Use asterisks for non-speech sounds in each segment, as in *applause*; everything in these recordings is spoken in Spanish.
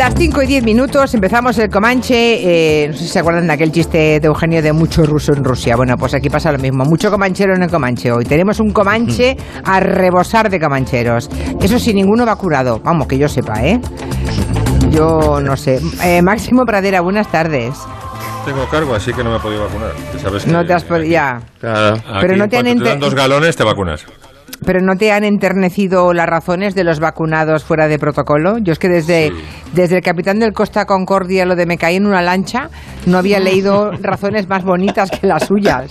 las 5 y 10 minutos empezamos el Comanche. Eh, no sé si se acuerdan de aquel chiste de Eugenio de mucho ruso en Rusia. Bueno, pues aquí pasa lo mismo. Mucho comanchero en el Comanche hoy. Tenemos un Comanche a rebosar de comancheros. Eso sin ninguno vacunado. Vamos, que yo sepa, ¿eh? Yo no sé. Eh, Máximo Pradera, buenas tardes. Tengo cargo, así que no me he podido vacunar. Sabes que No te has podido. Ya. Claro. Pero no te han ente- dan dos galones, te vacunas. Pero no te han enternecido las razones de los vacunados fuera de protocolo. Yo es que desde, desde el capitán del Costa Concordia, lo de me caí en una lancha, no había leído razones más bonitas que las suyas.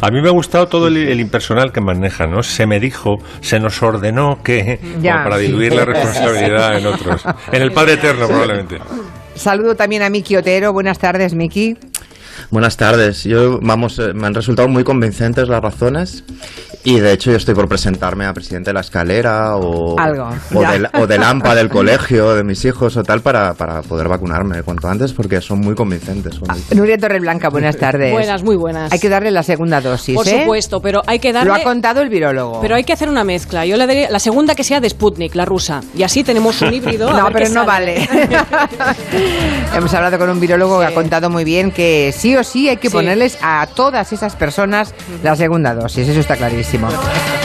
A mí me ha gustado todo el, el impersonal que maneja, ¿no? Se me dijo, se nos ordenó que... Ya. para diluir la *laughs* responsabilidad en otros. En el Padre Eterno, probablemente. Saludo también a Miki Otero. Buenas tardes, Miki. Buenas tardes. Yo, vamos, eh, me han resultado muy convincentes las razones y de hecho yo estoy por presentarme a presidente de la escalera o, Algo, o, del, o del AMPA del *laughs* colegio de mis hijos o tal para, para poder vacunarme cuanto antes porque son muy convincentes. son muy- Nuria Torreblanca, buenas tardes. Buenas, muy buenas. Hay que darle la segunda dosis, Por ¿eh? supuesto, pero hay que darle... Lo ha contado el virólogo. Pero hay que hacer una mezcla. Yo le daría la segunda que sea de Sputnik, la rusa. Y así tenemos un híbrido. a No, ver pero qué no sale. vale. *laughs* *laughs* Hemos hablado con un virólogo que Sí. ha contado muy bien que sí o sí hay que Sí. ponerles a todas esas personas la segunda dosis. Eso está clarísimo.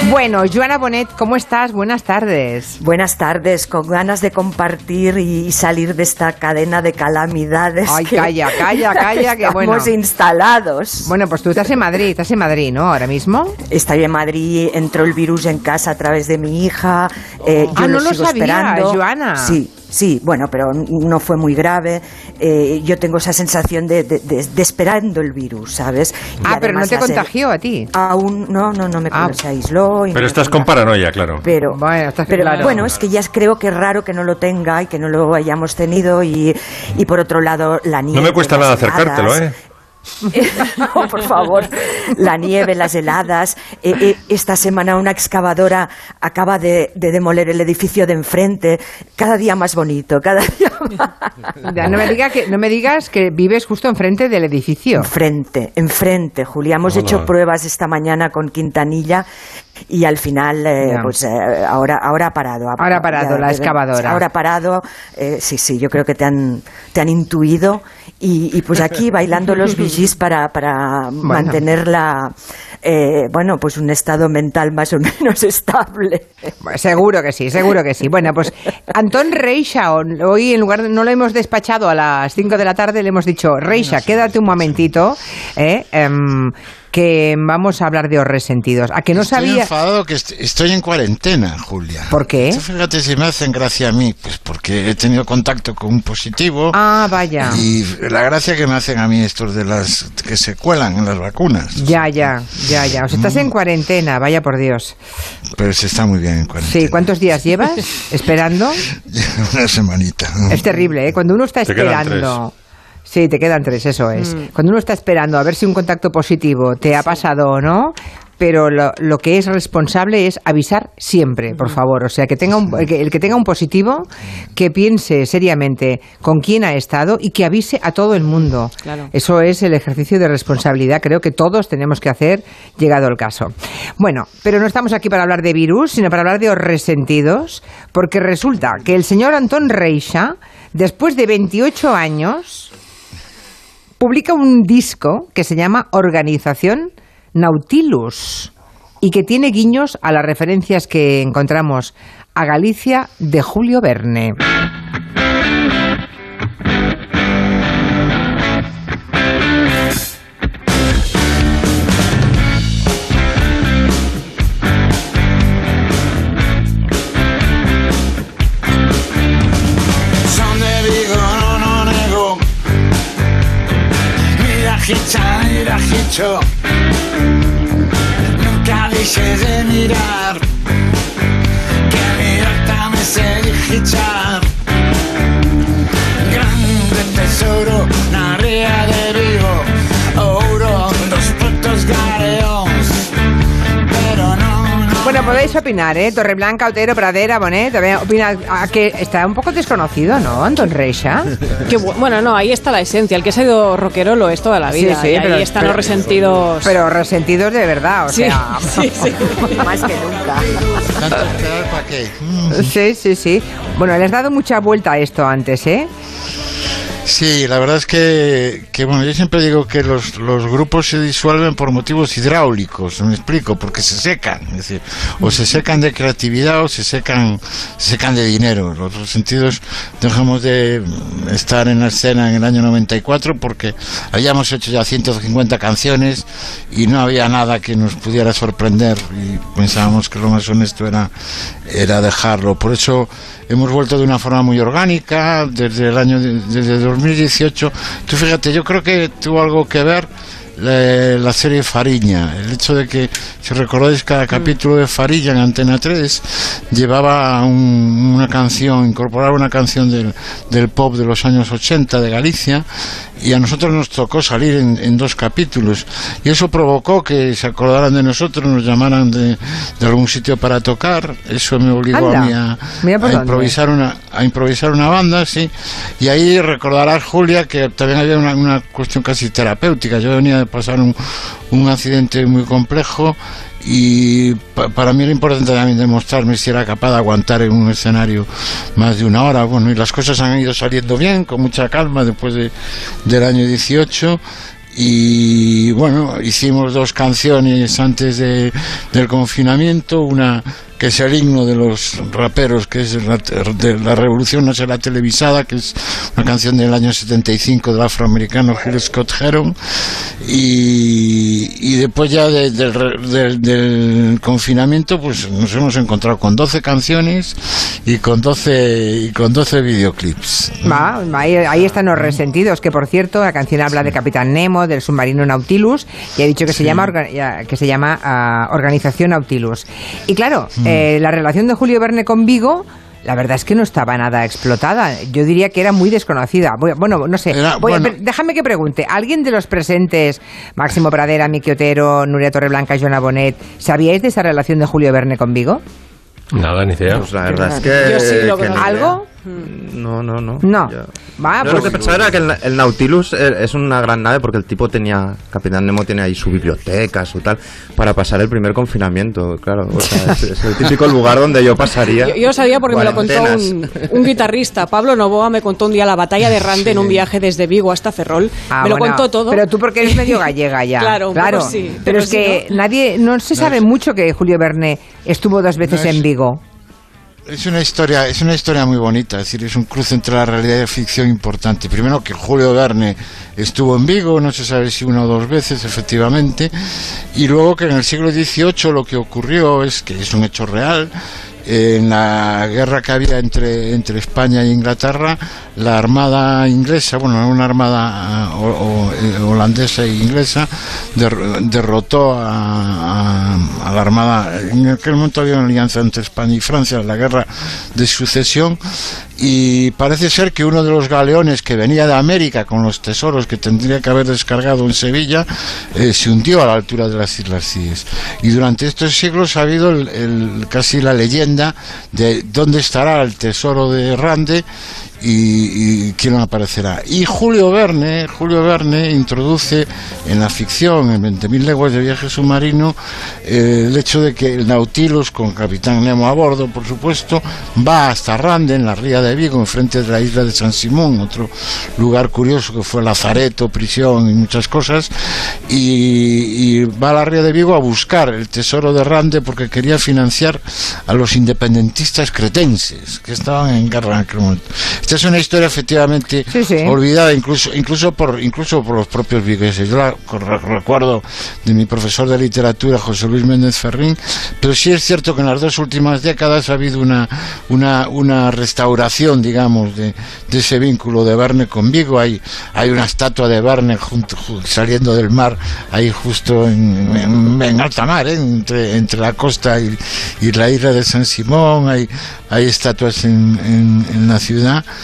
Bueno, Joana Bonet, ¿cómo estás? Buenas tardes. Buenas tardes, con ganas de compartir y salir de esta cadena de calamidades. Ay, que calla, calla, calla, que *laughs* estamos bueno. instalados. Bueno, pues tú estás en Madrid, estás en Madrid, ¿no? Ahora mismo. Estoy en Madrid, entró el virus en casa a través de mi hija. eh, Ah, yo no lo lo sigo sabía, esperando. Joana. Sí, sí, bueno, pero no fue muy grave. Eh, yo tengo esa sensación de, de- de- de esperando el virus, ¿sabes? Y Ah, pero no te contagió a ti. Aún, no, no, no me Ah. se aisló. y Pero no estás con paranoia, claro. pero, Bueno, está pero claro. bueno, es que ya creo que es raro que no lo tenga y que no lo hayamos tenido y, y por otro lado la nieve. No me cuesta nada acercártelo. ¿eh? No, *laughs* por favor. La nieve, las heladas. Eh, eh, esta semana una excavadora acaba de, de demoler el edificio de enfrente. Cada día más bonito, cada día *laughs* más. Ya, no, me diga que, no me digas que vives justo enfrente del edificio. Enfrente, enfrente, Julia. Hemos Hola. hecho pruebas esta mañana con Quintanilla y al final, eh, pues eh, ahora, ahora ha parado. Ahora ha parado la excavadora. Ahora ha parado. eh, sí, sí, yo creo que te han, te han intuido y, y pues aquí *laughs* bailando los vigis para, para mantenerla, eh, bueno, pues un estado mental más o *laughs* menos estable. Bueno, Seguro que sí, seguro que sí. Bueno, pues Antón Reixa, hoy en lugar de, no lo hemos despachado a las 5 de la tarde, le hemos dicho, Reixa, quédate un momentito, ¿eh? Que vamos a hablar de los resentidos. A que no estoy sabía... enfadado que est- estoy en cuarentena, Julia. ¿Por qué? Esto, fíjate si me hacen gracia a mí, pues porque he tenido contacto con un positivo. Ah, vaya. Y la gracia que me hacen a mí estos de las que se cuelan en las vacunas. Ya, ya, ya, ya. O sea, estás en cuarentena, vaya por Dios. Pero se está muy bien en cuarentena. Sí, ¿cuántos días llevas *laughs* esperando? Una semanita. Es terrible, ¿eh? Cuando uno está Te esperando... Sí, te quedan tres, eso es. Mm. Cuando uno está esperando a ver si un contacto positivo te ha pasado o no, pero lo, lo que es responsable es avisar siempre, por favor. O sea, que tenga un, el, que, el que tenga un positivo, que piense seriamente con quién ha estado y que avise a todo el mundo. Claro. Eso es el ejercicio de responsabilidad. Creo que todos tenemos que hacer, llegado el caso. Bueno, pero no estamos aquí para hablar de virus, sino para hablar de los resentidos, porque resulta que el señor Antón Reixa, después de 28 años, publica un disco que se llama Organización Nautilus y que tiene guiños a las referencias que encontramos a Galicia de Julio Verne. Mira, hicho. Nunca dejes de mirar. Que mirar también se hichar. Grande tesoro, podéis opinar, ¿eh? Torreblanca, Otero, Pradera, Bonet, también opina a que está un poco desconocido, ¿no, Anton Reixa? *laughs* Bueno, no, ahí está la esencia. El que se ha ido rockero lo es toda la vida. y ahí están los resentidos. Pero resentidos de verdad, o Sí, sea... *laughs* sí, sí. *laughs* Más que nunca. Tanto esperar para qué. Sí, sí, sí. Bueno, le has dado mucha vuelta a esto antes, ¿eh? Sí, la verdad es que, que, bueno, yo siempre digo que los, los grupos se disuelven por motivos hidráulicos, me explico, porque se secan, es decir, o se secan de creatividad o se secan, se secan de dinero. Los otros sentidos dejamos de estar en la escena en el año 94 porque habíamos hecho ya 150 canciones y no había nada que nos pudiera sorprender y pensábamos que lo más honesto era, era dejarlo. Por eso hemos vuelto de una forma muy orgánica desde el año de- desde 2018 tú fíjate yo creo que tuvo algo que ver la, la serie Fariña. El hecho de que si recordáis cada capítulo de Fariña en Antena 3 llevaba un- una canción incorporaba una canción del, del pop de los años 80 de Galicia y a nosotros nos tocó salir en, en dos capítulos. Y eso provocó que se acordaran de nosotros nos llamaran de, de algún sitio para tocar. Eso me obligó Anda, a mí improvisar una a improvisar una banda sí. Y ahí recordarás Julia que también había una, una cuestión casi terapéutica. Yo venía de pasar un, un accidente muy complejo y pa- para mí era importante también demostrarme si era capaz de aguantar en un escenario más de una hora. Bueno y las cosas han ido saliendo bien con mucha calma después de, del año 18 y bueno, hicimos dos canciones antes de, del confinamiento, una que es el himno de los raperos, que es la, de la revolución no será televisada, que es una canción del año 75 del afroamericano Gil Scott Heron, y, y después ya de- del, re- del- del confinamiento, pues nos hemos encontrado con 12 canciones y con 12, y con 12 videoclips. Va, ahí, ahí están los resentidos, que por cierto, la canción habla de Capitán Nemo, del submarino Nautilus, y ha dicho que se llama, que se llama ah, Organización Nautilus. Y claro, Hmm. eh, la relación de Julio Verne con Vigo... La verdad es que no estaba nada explotada. Yo diría que era muy desconocida. Voy- Bueno, no sé. Era- Voy a- bueno. déjame que pregunte. ¿Alguien de los presentes, Máximo Pradera, Miki Otero, Nuria Torreblanca, Joana Bonet, ¿sabíais de esa relación de Julio Verne con Vigo? Nada, ni idea. Pues la verdad es que. Yo sí lo que. ¿Algo? No, no, no. No. Yo- Va, Yo pues- lo que pensaba era que el, el Nautilus eh, es una gran nave porque el tipo tenía, Capitán Nemo tiene ahí su biblioteca, su tal, para pasar el primer confinamiento, claro. O sea, es, es el típico lugar donde yo pasaría. Yo, yo sabía porque me lo contó un, guitarrista. Pablo Novoa me contó un día la batalla de Rande en un viaje desde Vigo hasta Ferrol. Ah, me lo bueno, contó todo. Pero tú porque eres medio gallega ya. Claro, un poco sí, Pero, pero es que ¿no? nadie, no se sabe mucho que Julio Verne estuvo dos veces No es- en Vigo. Es una historia, es una historia muy bonita, es decir, es un cruce entre la realidad y la ficción importante. Primero que Julio Verne estuvo en Vigo, no se sabe si una o dos veces, efectivamente, y luego que en el siglo XVIII lo que ocurrió es que es un hecho real. eh, En la guerra que había entre, entre España e Inglaterra, la armada inglesa, bueno, una armada ah, eh, holandesa e inglesa, der- derrotó a la armada. En aquel momento había una alianza entre España y Francia, la guerra de sucesión, y parece ser que uno de los galeones que venía de América con los tesoros que tendría que haber descargado en Sevilla eh, se hundió a la altura de las Islas Cíes. Y durante estos siglos ha habido el- el- casi la leyenda de dónde estará el tesoro de Rande y, y quién aparecerá. Y Julio Verne, Julio Verne introduce en la ficción, en 20.000 leguas de viaje submarino, eh, el hecho de que el Nautilus, con Capitán Nemo a bordo, por supuesto, va hasta Rande, en la ría de Vigo, enfrente de la isla de San Simón, otro lugar curioso que fue Lazareto, prisión y muchas cosas, y, va a la ría de Vigo a buscar el tesoro de Rande porque quería financiar a los independentistas cretenses que estaban en guerra en aquel momento. Esta es una historia efectivamente Sí, sí. olvidada incluso incluso por incluso por los propios vigueses. Yo la recuerdo de mi profesor de literatura José Luis Méndez Ferrín, pero sí es cierto que en las dos últimas décadas ha habido una una, una restauración, digamos, de, de ese vínculo de Verne con Vigo. Hay hay una estatua de Verne junto, ju- saliendo del mar ahí justo en, en, en alta mar, ¿eh? entre, entre la costa y, y la isla de San Simón. Hay hay estatuas en, en la ciudad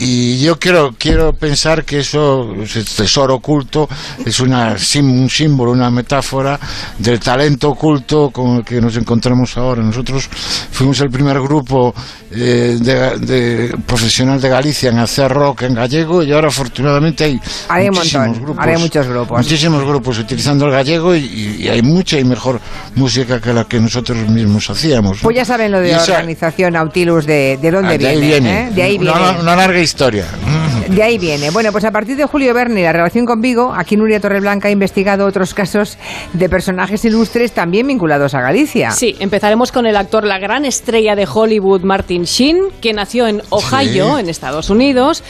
y yo quiero quiero pensar que eso ese tesoro oculto es una un símbolo una metáfora del talento oculto con el que nos encontramos ahora nosotros fuimos el primer grupo eh, de, de profesional de Galicia en hacer rock en gallego y ahora afortunadamente hay muchísimos montón, grupos hay muchos grupos. muchísimos grupos utilizando el gallego y, y hay mucha y mejor música que la que nosotros mismos hacíamos. Pues ya saben lo de esa- organización Nautilus, de, de dónde Ah, de ahí viene. viene. ¿eh? De ahí Una- viene. una larga historia De ahí viene. Bueno, pues a partir de Julio Verne y la relación con Vigo, aquí Nuria Torreblanca ha investigado otros casos de personajes ilustres también vinculados a Galicia. Sí, empezaremos con el actor, la gran estrella de Hollywood, Martin Sheen, que nació en Ohio, Sí. en Estados Unidos.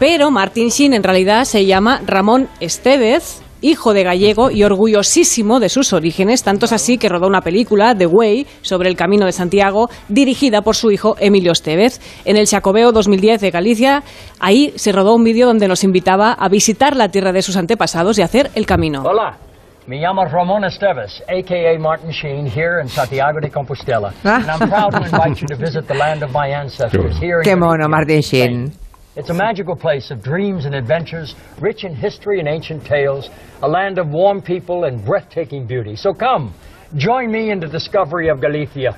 Pero Martin Sheen en realidad se llama Ramón Estevez, hijo de gallego y orgullosísimo de sus orígenes, tanto es así que rodó una película, The Way, sobre el Camino de Santiago, dirigida por su hijo Emilio Estevez. En el Chacobeo 2010 de Galicia, ahí se rodó un vídeo donde nos invitaba a visitar la tierra de sus antepasados y hacer el camino. Hola, me llamo Ramon Esteves, aka Martin Sheen, here in Santiago de Compostela. Ah. And I'm proud to invite you to visit the land of my ancestors here in Qué mono, Martin Spain. Sheen. It's a magical place of dreams and adventures, rich in history and ancient tales, a land of warm people and breathtaking beauty. So come, join me in the discovery of Galicia.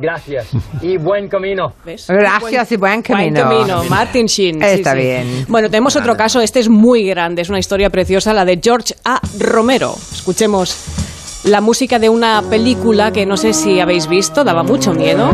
Gracias *laughs* y buen camino. ¿Ves? Gracias y buen camino. Buen camino, Martin Sheen. sí, Está sí. bien. Bueno, tenemos otro caso, este es muy grande, es una historia preciosa, la de George A. Romero. Escuchemos la música de una película que no sé si habéis visto, daba mucho miedo.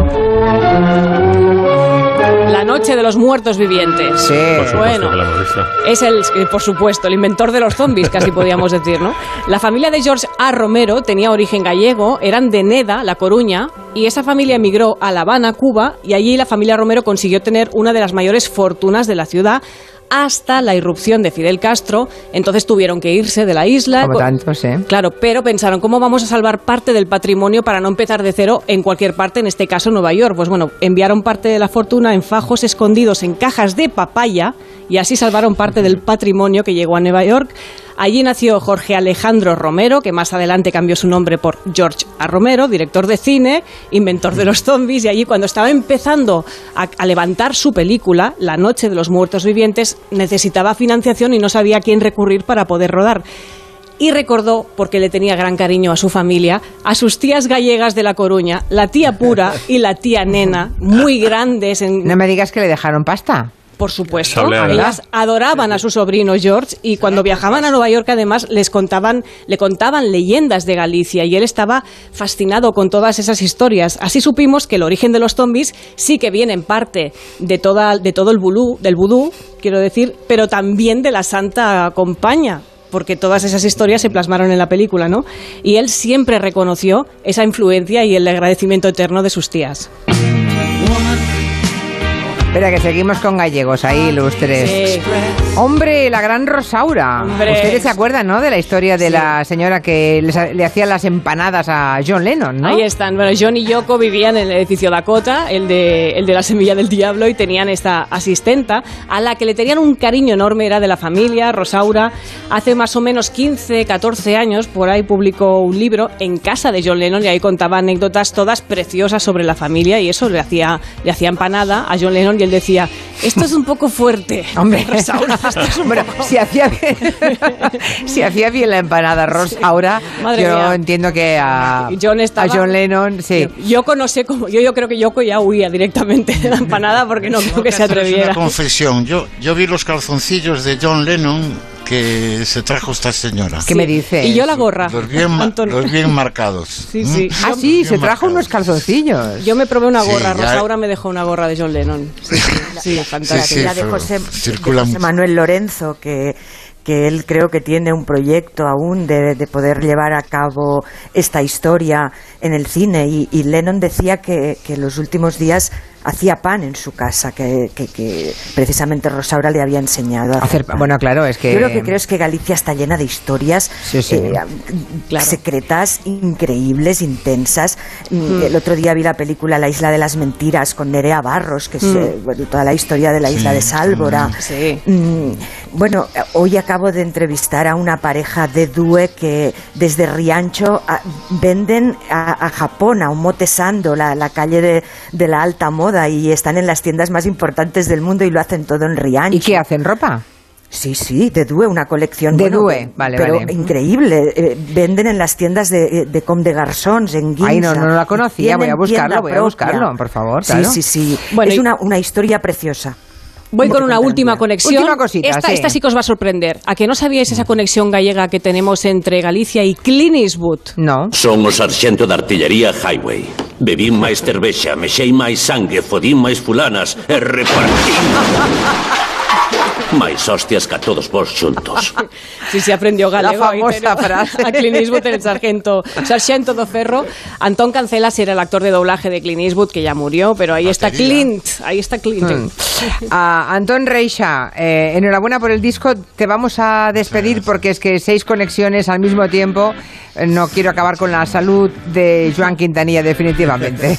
La noche de los muertos vivientes. Sí. Por supuesto Bueno, que la hemos visto. es el, eh, por supuesto, el inventor de los zombies, casi podríamos decir, ¿no? La familia de George A. Romero tenía origen gallego, eran de Neda, La Coruña, y esa familia emigró a La Habana, Cuba, y allí la familia Romero consiguió tener una de las mayores fortunas de la ciudad hasta la irrupción de Fidel Castro. Entonces tuvieron que irse de la isla. Como Co- tantos, ¿eh? Claro, pero pensaron, ¿cómo vamos a salvar parte del patrimonio para no empezar de cero en cualquier parte, en este caso Nueva York? Pues bueno, enviaron parte de la fortuna en fajos escondidos en cajas de papaya y así salvaron parte del patrimonio que llegó a Nueva York. Allí nació Jorge Alejandro Romero, que más adelante cambió su nombre por George A. Romero, director de cine, inventor de los zombies, y allí cuando estaba empezando a, levantar su película, La Noche de los Muertos Vivientes, necesitaba financiación y no sabía a quién recurrir para poder rodar y recordó, porque le tenía gran cariño a su familia, a sus tías gallegas de La Coruña, la tía Pura y la tía Nena, muy grandes, en, No me digas que le dejaron pasta. Por supuesto. Ellas adoraban a su sobrino George y cuando viajaban a Nueva York además les contaban, le contaban leyendas de Galicia y él estaba fascinado con todas esas historias. Así supimos que el origen de los zombies sí que viene en parte de, toda, de todo el vudú, del vudú, quiero decir, pero también de la Santa Compaña porque todas esas historias se plasmaron en la película, ¿no? Y él siempre reconoció esa influencia y el agradecimiento eterno de sus tías. Espera, que seguimos con gallegos ahí, ilustres. Sí. Hombre, la gran Rosaura. Hombre. Ustedes se acuerdan, ¿no? De la historia de la señora que les- le hacía las empanadas a John Lennon, ¿no? Ahí están. Bueno, John y Yoko vivían en el edificio Dakota, el de, el de la semilla del diablo, y tenían esta asistenta a la que le tenían un cariño enorme, era de la familia, Rosaura. Hace más o menos 15, 14 años, por ahí publicó un libro en casa de John Lennon y ahí contaba anécdotas todas preciosas sobre la familia y eso le hacía, le hacía empanada a John Lennon y él decía, esto es un poco fuerte. Hombre, *laughs* Rosaura, esto es un *laughs* poco- si hacía bien, *laughs* si hacía bien la empanada Rosaura, Madre yo mía. entiendo que a, John estaba- a John Lennon, sí. Yoko no sé cómo, yo, yo creo que Yoko ya huía directamente de la empanada porque no creo que se hacer es atreviera. Una confesión. Yo, yo vi los calzoncillos de John Lennon que se trajo esta señora. ¿Qué me dice? Y yo la gorra. Los bien, los marcados. Sí, sí. ¿Mm? Ah, sí, se trajo marcados. unos calzoncillos. Yo me probé una Sí, gorra, ya- Rosaura me dejó una gorra de John Lennon. Sí, sí, sí, de José, de. Manuel Lorenzo, que, que él creo que tiene un proyecto aún de, de poder llevar a cabo esta historia en el cine. Y, y Lennon decía que, que los últimos días hacía pan en su casa, que, que- que precisamente Rosaura le había enseñado a Hacer- pan. bueno, claro, es que- Yo lo que creo es que Galicia está llena de historias Sí, sí. eh, Claro. secretas, increíbles, intensas. Mm, El otro día vi la película La Isla de las Mentiras con Nerea Barros, que es eh, bueno, toda la historia de la isla de Sálvora. Sí. Mm, bueno, eh, hoy acabo de entrevistar a una pareja de Due que desde Riancho ah, venden a, a Japón, a un Motesando, la, la calle de, de la alta moda moda y están en las tiendas más importantes del mundo y lo hacen todo en Riancho. ¿Y qué hacen? ¿Ropa? Sí, sí, de Due, una colección. De bueno, Due, vale, pero vale. increíble. Eh, venden en las tiendas de, de Comme de Garçons, en Ginza. Ay, no, no la conocía, voy a buscarlo, voy a buscarlo, por favor, Sí, claro. sí, sí. Bueno, es y- una, una historia preciosa. Voy con una última conexión. Última cosita, esta, sí. esta sí que os va a sorprender. ¿A que no sabíais esa conexión gallega que tenemos entre Galicia y Clint Eastwood? No. Son o sarxento da artillería Highway. Bebín máis cervexa, mexei máis sangue, fodín máis fulanas e repartín. *laughs* máis hostias que a todos vos xuntos. *laughs* Sí, sí, aprendió galego. La famosa frase. A Clint Eastwood en el sargento, sargento do ferro. Antón Cancelas era el actor de doblaje de Clint Eastwood, que ya murió, pero ahí está Clint. Ahí está Clint. Hmm. A Antón Reixa, eh, enhorabuena por el disco. Te vamos a despedir porque es que seis conexiones al mismo tiempo. eh, No quiero acabar con la salud de Joan Quintanilla, definitivamente.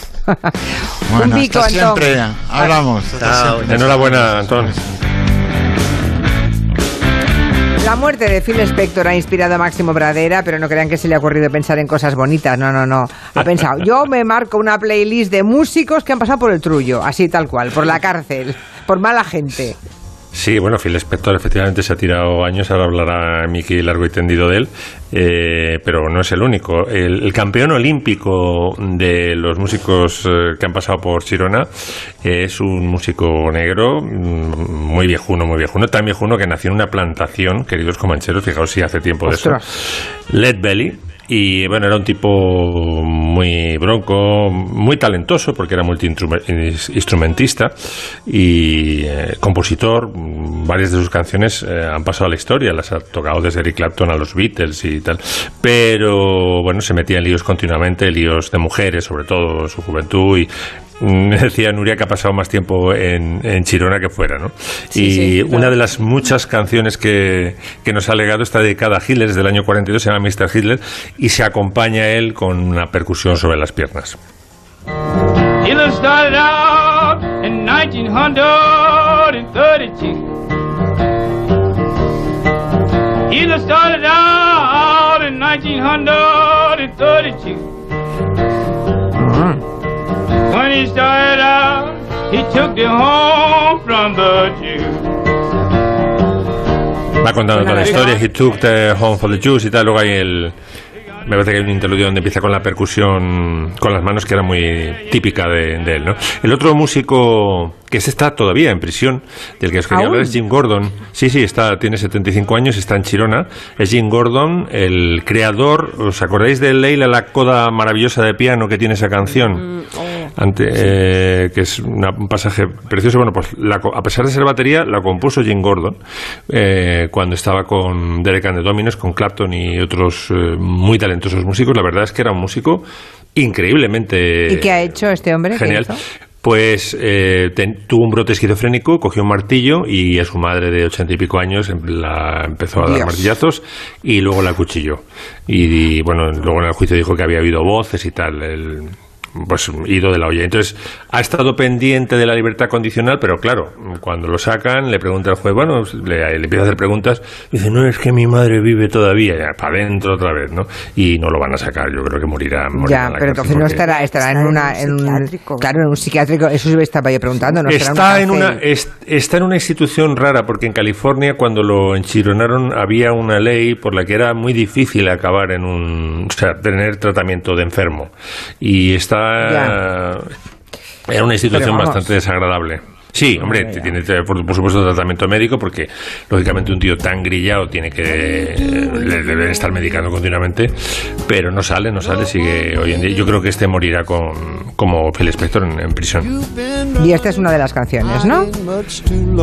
Bueno, *laughs* Un pico, hasta Antón. siempre. Hablamos. hasta Chao. siempre. Enhorabuena, Antón. La muerte de Phil Spector ha inspirado a Máximo Pradera, pero no crean que se le ha ocurrido pensar en cosas bonitas. No, no, no. Ha pensado, yo me marco una playlist de músicos que han pasado por el trullo, así tal cual, por la cárcel, por mala gente. Sí, bueno, Phil Spector efectivamente se ha tirado años, ahora hablará Miki largo y tendido de él, eh, pero no es el único. El, el campeón olímpico de los músicos eh, que han pasado por Chirona es un músico negro, mm, muy viejuno, muy viejuno, tan viejuno que nació en una plantación, queridos comancheros, fijaos si hace tiempo de eso. Led Belly. Y bueno, era un tipo muy bronco, muy talentoso, porque era multi-instrumentista y eh, compositor. Varias de sus canciones eh, han pasado a la historia, las ha tocado desde Eric Clapton a los Beatles y tal. Pero bueno, se metía en líos continuamente, líos de mujeres, sobre todo su juventud. Y mm, *laughs* decía Nuria que ha pasado más tiempo en, en Chirona que fuera, ¿no? Sí, y sí, una de las muchas canciones que, que nos ha legado está dedicada a Hitler, desde el año 42, se llama Mr. Hitler, y se acompaña él con una percusión sobre las piernas. Hitler started out in 1932. Hitler started out in 1932. When he started out, he took the home from the Jews. Va contando toda la historia, He took the home for the Jews y tal, luego hay el... Me parece que hay un interludio donde empieza con la percusión con las manos que era muy típica de, de él, ¿no? El otro músico que se está todavía en prisión, del que os quería ¿Aún? hablar es Jim Gordon. Sí, sí, está, tiene 75 años, está en Chirona. Es Jim Gordon, el creador, ¿os acordáis de Leila, la coda maravillosa de piano que tiene esa canción? Ante, eh, que es una- un pasaje precioso. Bueno, pues la a pesar de ser batería, la compuso Jim Gordon eh, cuando estaba con Derek and the Dominos, con Clapton y otros eh, muy talentosos músicos. La verdad es que era un músico increíblemente ¿Y qué ha hecho este hombre? ¿Qué Genial. Pues eh, ten- tuvo un brote esquizofrénico, cogió un martillo y a su madre de ochenta y pico años em- la empezó a dar Dios. martillazos y luego la acuchilló. Y, y, bueno, luego en el juicio dijo que había habido voces y tal. El, pues ido de la olla. Entonces, ha estado pendiente de la libertad condicional, pero claro, cuando lo sacan, le pregunta al juez, bueno, le, le empieza a hacer preguntas, dice, no, es que mi madre vive todavía, ya, para adentro otra vez, ¿no? Y no lo van a sacar, yo creo que morirá. morirá Ya, en la pero entonces no estará, estará en una... un En un, psiquiátrico. claro, en un psiquiátrico, eso me estaba yo preguntando, ¿no? Será Está en, una, es- está en una institución rara, porque en California, cuando lo enchironaron, había una ley por la que era muy difícil acabar en un. O sea, tener tratamiento de enfermo. Y está. Era una institución Pero vamos. bastante desagradable. Sí, hombre, Ya, ya. tiene eh, por, por supuesto tratamiento médico porque lógicamente un tío tan grillado tiene que eh, le deben estar medicando continuamente, pero no sale, no sale, sigue hoy en día. Yo creo que este morirá con como Phil Spector en- en prisión. Y esta es una de las canciones, ¿no?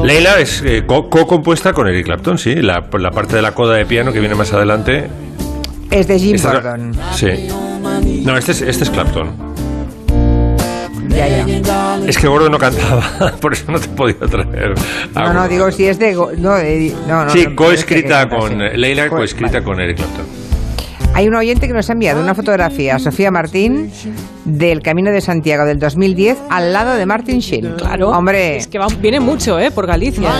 Leila es eh, co- co-compuesta con Eric Clapton, sí. La, la parte de la coda de piano que viene más adelante. Es de Jim esta es Gordon. Sí. No, este es, este es Clapton. Ya, ya. Es que Gordon no cantaba, *laughs* por eso no te he podido traer. No, no, digo si es de... Go- No, de- no, no, Sí, no, coescrita con. sí. Leila Co- coescrita vale. con Eric Clapton. Hay un oyente que nos ha enviado una fotografía, Sofía Martín, del Camino de Santiago del 2010 al lado de Martin Sheen. Claro. Hombre, Es que va- viene mucho, ¿eh? Por Galicia.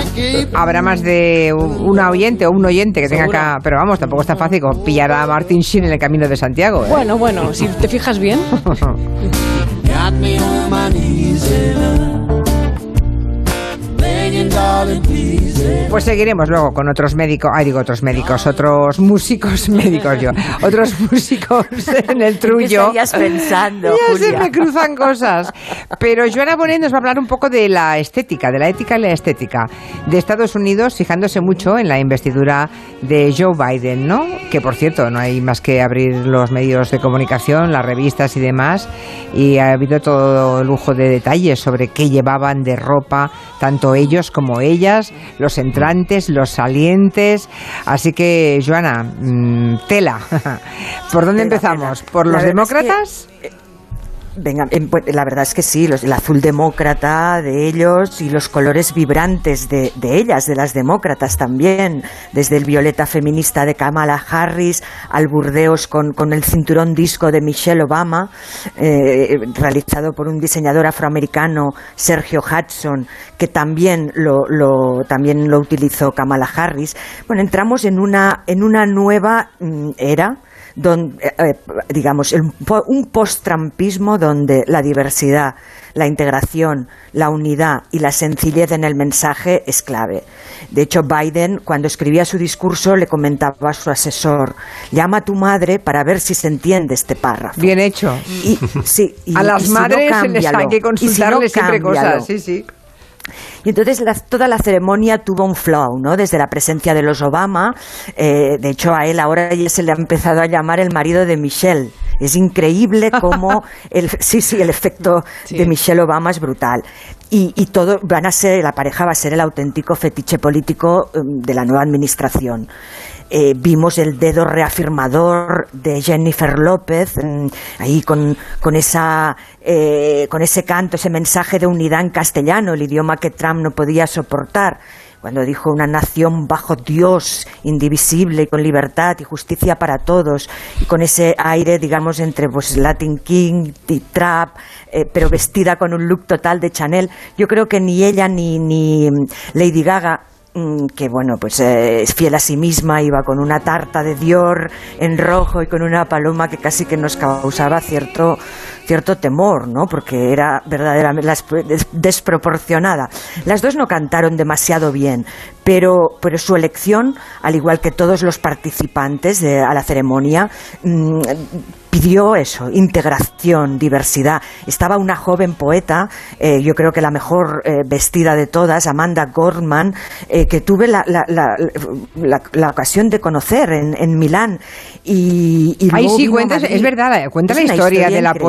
habrá más de una oyente o un oyente que tenga Seguro. acá... Pero vamos, tampoco es tan fácil como pillar a Martin Sheen en el Camino de Santiago. ¿eh? Bueno, bueno, si te fijas bien. *laughs* got me on my knees in a begging, darling, please. Pues seguiremos luego con otros médicos, ay digo otros médicos, otros músicos *laughs* médicos yo, otros músicos en el trullo. ¿Qué pensando, Ya se Julia? me cruzan cosas. Pero Joana Bonet nos va a hablar un poco de la estética, de la ética y la estética de Estados Unidos, fijándose mucho en la investidura de Joe Biden, ¿no? Que por cierto, no hay más que abrir los medios de comunicación, las revistas y demás, y ha habido todo lujo de detalles sobre qué llevaban de ropa, tanto ellos como ellas, los entrantes, los salientes. Así que, Joana, mm, tela. *laughs* ¿Por dónde Tela, empezamos? tela. ¿Por los verdad es que, demócratas? Venga, em, pues, la verdad es que sí, los- el azul demócrata de ellos y los colores vibrantes de, de ellas, de las demócratas también, desde el violeta feminista de Kamala Harris al burdeos con, con el cinturón disco de Michelle Obama, eh, realizado por un diseñador afroamericano, Sergio Hudson, que también lo, lo- también lo utilizó Kamala Harris. Bueno, entramos en una, en una nueva mm, era don- eh, eh, digamos, el un post-trampismo donde la diversidad, la integración, la unidad y la sencillez en el mensaje es clave. De hecho, Biden, cuando escribía su discurso, le comentaba a su asesor, llama a tu madre para ver si se entiende este párrafo. Bien hecho. Y, sí, y- a y las si no, madres les hay que Y si no, consultarles siempre cosas. Sí, sí. Y entonces la- toda la ceremonia tuvo un flow, ¿no? Desde la presencia de los Obama, eh, de hecho a él ahora ya se le ha empezado a llamar el marido de Michelle. Es increíble cómo *laughs* el, sí, sí, el efecto de Michelle Obama es brutal. Y, y todo van a ser, la pareja va a ser el auténtico fetiche político em, de la nueva administración. Eh, vimos el dedo reafirmador de Jennifer López, mm, ahí con, con, esa, eh, con ese canto, ese mensaje de unidad en castellano, el idioma que Trump no podía soportar, cuando dijo una nación bajo Dios, indivisible y con libertad y justicia para todos, y con ese aire, digamos, entre pues, Latin King y Trap, eh, pero vestida con un look total de Chanel. Yo creo que ni ella ni, ni mm, Lady Gaga que bueno, pues eh, es fiel a sí misma, iba con una tarta de Dior en rojo y con una paloma que casi que nos causaba cierto, cierto temor, ¿no? Porque era verdaderamente desproporcionada. Las dos no cantaron demasiado bien, pero, pero su elección, al igual que todos los participantes de- a la ceremonia, mm, pidió eso, integración, diversidad. Estaba una joven poeta, eh, yo creo que la mejor eh, vestida de todas, Amanda Gorman, eh, que tuve la, la- la- la- la ocasión de conocer en, en Milán. Y, y Ay, sí, cuentas, es verdad, cuenta Es la historia, de, la de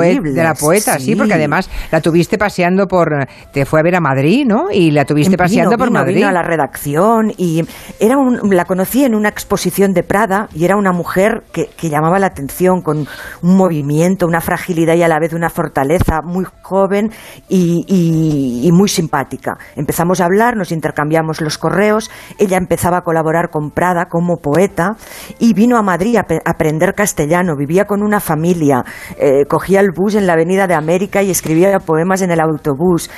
poeta, sí. porque además la tuviste paseando por, te fue a ver a Madrid, ¿no? Y la tuviste Vino, paseando por Madrid. vino a la redacción y era un- la conocí en una exposición de Prada y era una mujer que, que llamaba la atención con un movimiento, una fragilidad y a la vez una fortaleza, muy joven y, y- y muy simpática. Empezamos a hablar, nos intercambiamos los correos, ella empezaba a colaborar con Prada como poeta y vino a Madrid a aprender castellano, vivía con una familia, eh, cogía el bus en la Avenida de América y escribía poemas en el autobús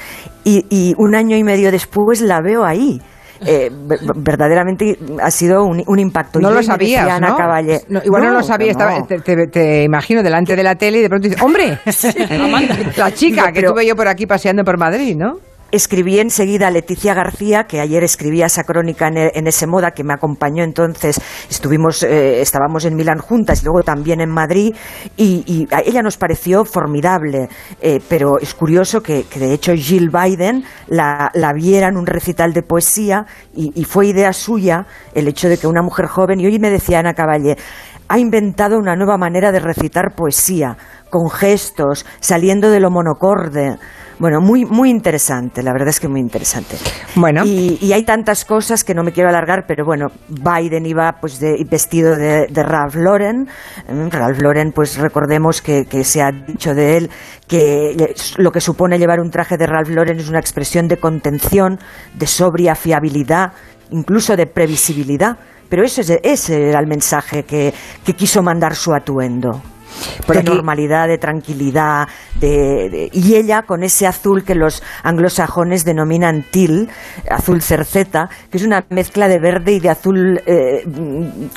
y, y un año y medio después la veo ahí. Eh, ver- verdaderamente ha sido un, un impacto. No lo sabías, Ana ¿no? Caballé- No, igual no, lo sabía, estaba- te, te- te imagino delante de la tele y de pronto dices, ¡hombre! *laughs* *laughs* la chica que pero- tuve yo por aquí paseando por Madrid, ¿no? Escribí enseguida a Leticia García, que ayer escribía esa crónica en, e- en ese moda, que me acompañó entonces. Estuvimos, eh, estábamos en Milán juntas y luego también en Madrid, y, a ella nos pareció formidable. eh, pero es curioso que, de hecho Jill Biden la, la viera en un recital de poesía y, y fue idea suya el hecho de que una mujer joven, y hoy me decía Ana Caballé, ha inventado una nueva manera de recitar poesía, con gestos, saliendo de lo monocorde. Bueno, muy, muy interesante, la verdad es que muy interesante. Bueno. Y, y hay tantas cosas que no me quiero alargar, pero bueno, Biden iba pues de, vestido de, de Ralph Lauren. Mm, Ralph Lauren, pues recordemos que, que se ha dicho de él que lo que supone llevar un traje de Ralph Lauren es una expresión de contención, de sobria fiabilidad, incluso de previsibilidad. Pero ese, es- ese era el mensaje que, que quiso mandar su atuendo. Por de aquí- normalidad, de tranquilidad, de, de- y ella con ese azul que los anglosajones denominan teal, azul cerceta, que es una mezcla de verde y de azul eh,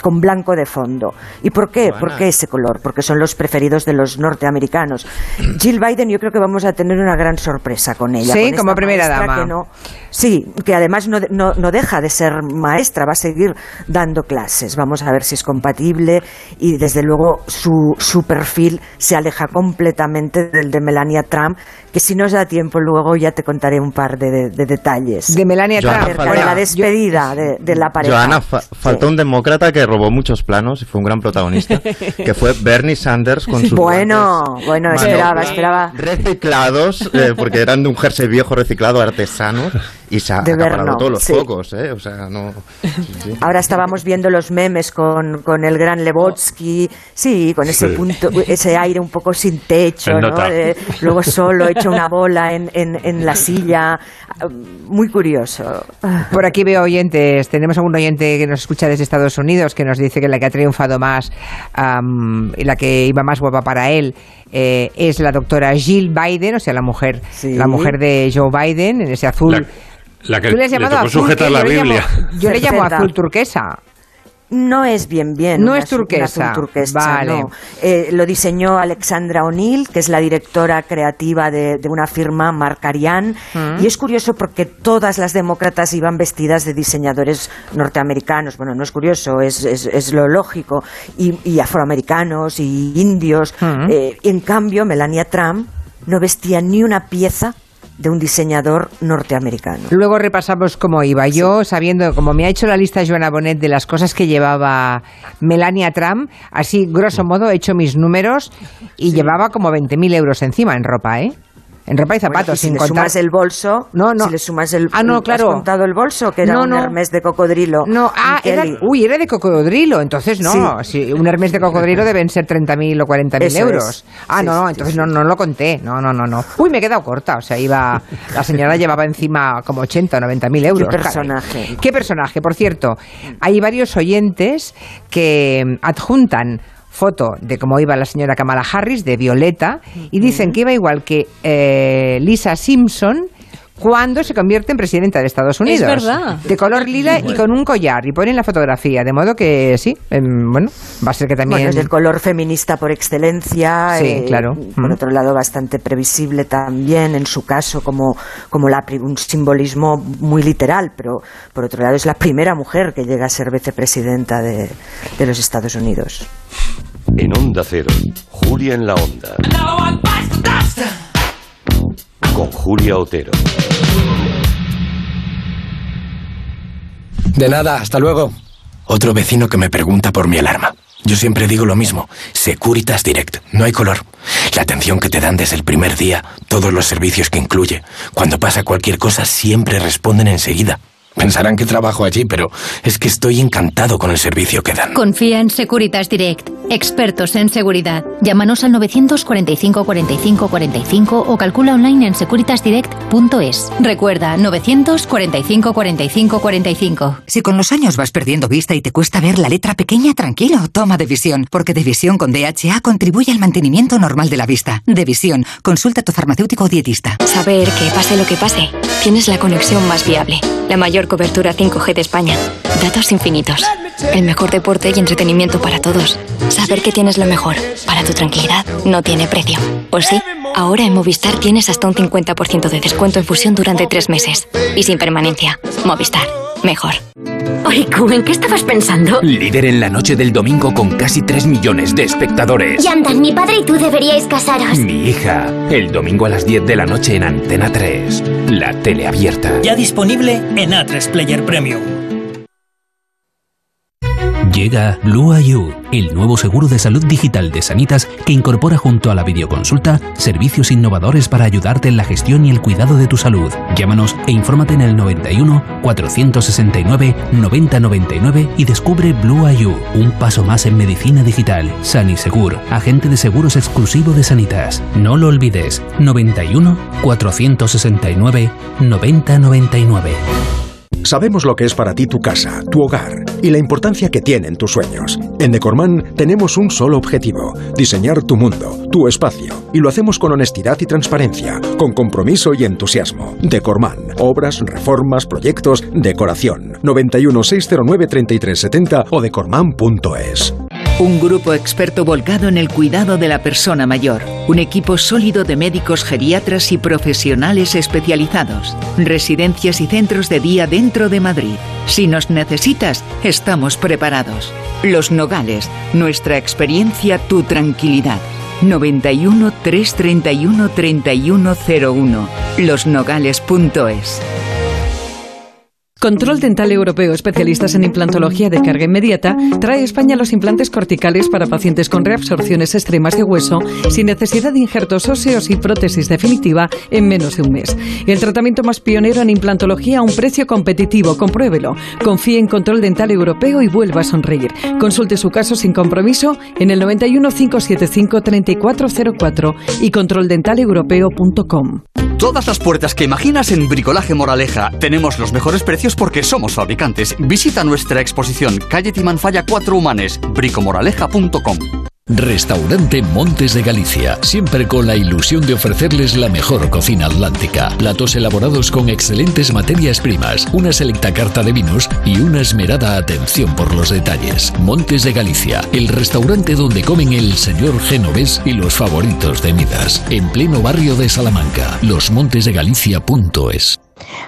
con blanco de fondo. ¿Y por qué? Joana. ¿Por qué ese color? Porque son los preferidos de los norteamericanos. *clears throat* Jill Biden, yo creo que vamos a tener una gran sorpresa con ella. Sí, con como primera dama. que no- sí, que además no, no- no deja de ser maestra, va a seguir dando clases. Vamos a ver si es compatible y desde luego su, su perfil se aleja completamente del de Melania Trump, que si nos da tiempo luego ya te contaré un par de, de- de detalles. De Melania Joana, Trump. acerca falta- de la despedida de, de la pareja. Joana, fa- faltó un demócrata que robó muchos planos y fue un gran protagonista, *laughs* que fue Bernie Sanders con sus Bueno, guantes bueno, esperaba, esperaba. reciclados, eh, porque eran de un jersey viejo reciclado artesano y se ha De todos los sí. focos, ¿eh? O sea, no... sí. Ahora estábamos viendo los memes con, con el gran Lebotsky, sí, con ese Sí. punto, ese aire un poco sin techo, ¿no? Eh, luego solo hecho una bola en, en, en la silla, muy curioso. Por aquí veo oyentes, tenemos algún oyente que nos escucha desde Estados Unidos que nos dice que la que ha triunfado más am, y la que iba más guapa para él eh, es la doctora Jill Biden, o sea, la mujer, Sí. la mujer de Joe Biden, en ese azul. La, la que Tú le has le llamado tocó azul, sujetar la yo le llamo- Biblia. yo le llamo azul turquesa. No es bien bien. No una es azul- una turquesa. azul turquesa, Vale. no. Eh, lo diseñó Alexandra O'Neill, que es la directora creativa de, de una firma, Marcarian. Mm. Y es curioso porque todas las demócratas iban vestidas de diseñadores norteamericanos. Bueno, no es curioso, es, es- es lo lógico. Y, y afroamericanos y indios. Mm. Eh, en cambio, Melania Trump no vestía ni una pieza de un diseñador norteamericano. Luego repasamos cómo iba. Yo, sabiendo, como me ha hecho la lista Joana Bonet de las cosas que llevaba Melania Trump, así, grosso modo, he hecho mis números y llevaba como 20.000 euros encima en ropa, ¿eh? En ropa y Bueno, zapatos, y si sin le contar. sumas el bolso, No, no. si le sumas el, Ah, no, ¿has claro. contado el bolso que era No, un. Hermes de cocodrilo. No, ah, era, uy, era de cocodrilo, entonces no. Si un Hermes de cocodrilo deben ser 30.000 o 40.000 Eso euros. es. Ah, Sí, no, entonces no, no lo conté. No, no, no, no. Uy, me he quedado corta. O sea, iba. La señora llevaba encima como 80 o 90.000 euros. caray. personaje. Qué personaje, por cierto. Hay varios oyentes que mm, adjuntan foto de cómo iba la señora Kamala Harris, de Violeta, y dicen que iba igual que eh, Lisa Simpson cuando se convierte en presidenta de Estados Unidos. verdad. De color lila y con un collar. Y ponen la fotografía. De modo que sí, em, bueno, va a ser que también... Bueno, es el color feminista por excelencia. Sí, eh, claro. Por Mm. otro lado, bastante previsible también, en su caso, como, como la, un simbolismo muy literal, pero por otro lado es la primera mujer que llega a ser vicepresidenta de, de los Estados Unidos. En Onda Cero, Julia en la Onda. Con Julia Otero. De nada, hasta luego. Otro vecino que me pregunta por mi alarma. Yo siempre digo lo mismo. Securitas Direct. No hay color. La atención que te dan desde el primer día, todos los servicios que incluye. Cuando pasa cualquier cosa, siempre responden enseguida. Pensarán que trabajo allí, pero es que estoy encantado con el servicio que dan. Confía en Securitas Direct, expertos en seguridad. Llámanos al 945 45 45 o calcula online en securitasdirect.es. Recuerda, 945 45 45. Si con los años vas perdiendo vista y te cuesta ver la letra pequeña, tranquilo, toma Devisión, porque Devisión con DHA contribuye al mantenimiento normal de la vista. Devisión, consulta a tu farmacéutico o dietista. Saber que pase lo que pase, tienes la conexión más viable, la mayor cobertura 5G de España, datos infinitos, el mejor deporte y entretenimiento para todos. Saber que tienes lo mejor para tu tranquilidad no tiene precio. ¿O sí? Ahora en Movistar tienes hasta un 50% de descuento en fusión durante tres meses y sin permanencia. Movistar, mejor. Oiku, ¿en qué estabas pensando? Líder en la noche del domingo con casi 3 millones de espectadores. Yandan, mi padre y tú deberíais casaros. Mi hija, el domingo a las 10 de la noche en Antena 3, la tele abierta. Ya disponible en A3 Player Premium. Llega Blue IU, el nuevo seguro de salud digital de Sanitas que incorpora junto a la videoconsulta servicios innovadores para ayudarte en la gestión y el cuidado de tu salud. Llámanos e infórmate en el 91 469 9099 y descubre Blue IU, un paso más en medicina digital. Sanisegur, agente de seguros exclusivo de Sanitas. No lo olvides, 91 469 9099. Sabemos lo que es para ti tu casa, tu hogar. y la importancia que tienen tus sueños. En Decorman tenemos un solo objetivo, diseñar tu mundo, tu espacio, y lo hacemos con honestidad y transparencia, con compromiso y entusiasmo. Decorman, obras, reformas, proyectos, decoración. 91 609 3370 o decorman.es. Un grupo experto volcado en el cuidado de la persona mayor. Un equipo sólido de médicos geriatras y profesionales especializados. Residencias y centros de día dentro de Madrid. Si nos necesitas, estamos preparados. Los Nogales, nuestra experiencia, tu tranquilidad. 91 331 3101. Losnogales.es. Control Dental Europeo, especialistas en implantología de carga inmediata, trae a España los implantes corticales para pacientes con reabsorciones extremas de hueso sin necesidad de injertos óseos y prótesis definitiva en menos de un mes. El tratamiento más pionero en implantología a un precio competitivo, compruébelo. Confíe en Control Dental Europeo y vuelva a sonreír. Consulte su caso sin compromiso en el 91 575 3404 y controldentalepeuropeo.com. Todas las puertas que imaginas en Bricolaje Moraleja. Tenemos los mejores precios porque somos fabricantes. Visita nuestra exposición Calle Timanfaya 4 Humanes, bricomoraleja.com. Restaurante Montes de Galicia, siempre con la ilusión de ofrecerles la mejor cocina atlántica. Platos elaborados con excelentes materias primas, una selecta carta de vinos y una esmerada atención por los detalles. Montes de Galicia, el restaurante donde comen el señor genovés y los favoritos de Midas, en pleno barrio de Salamanca. Losmontesdegalicia.es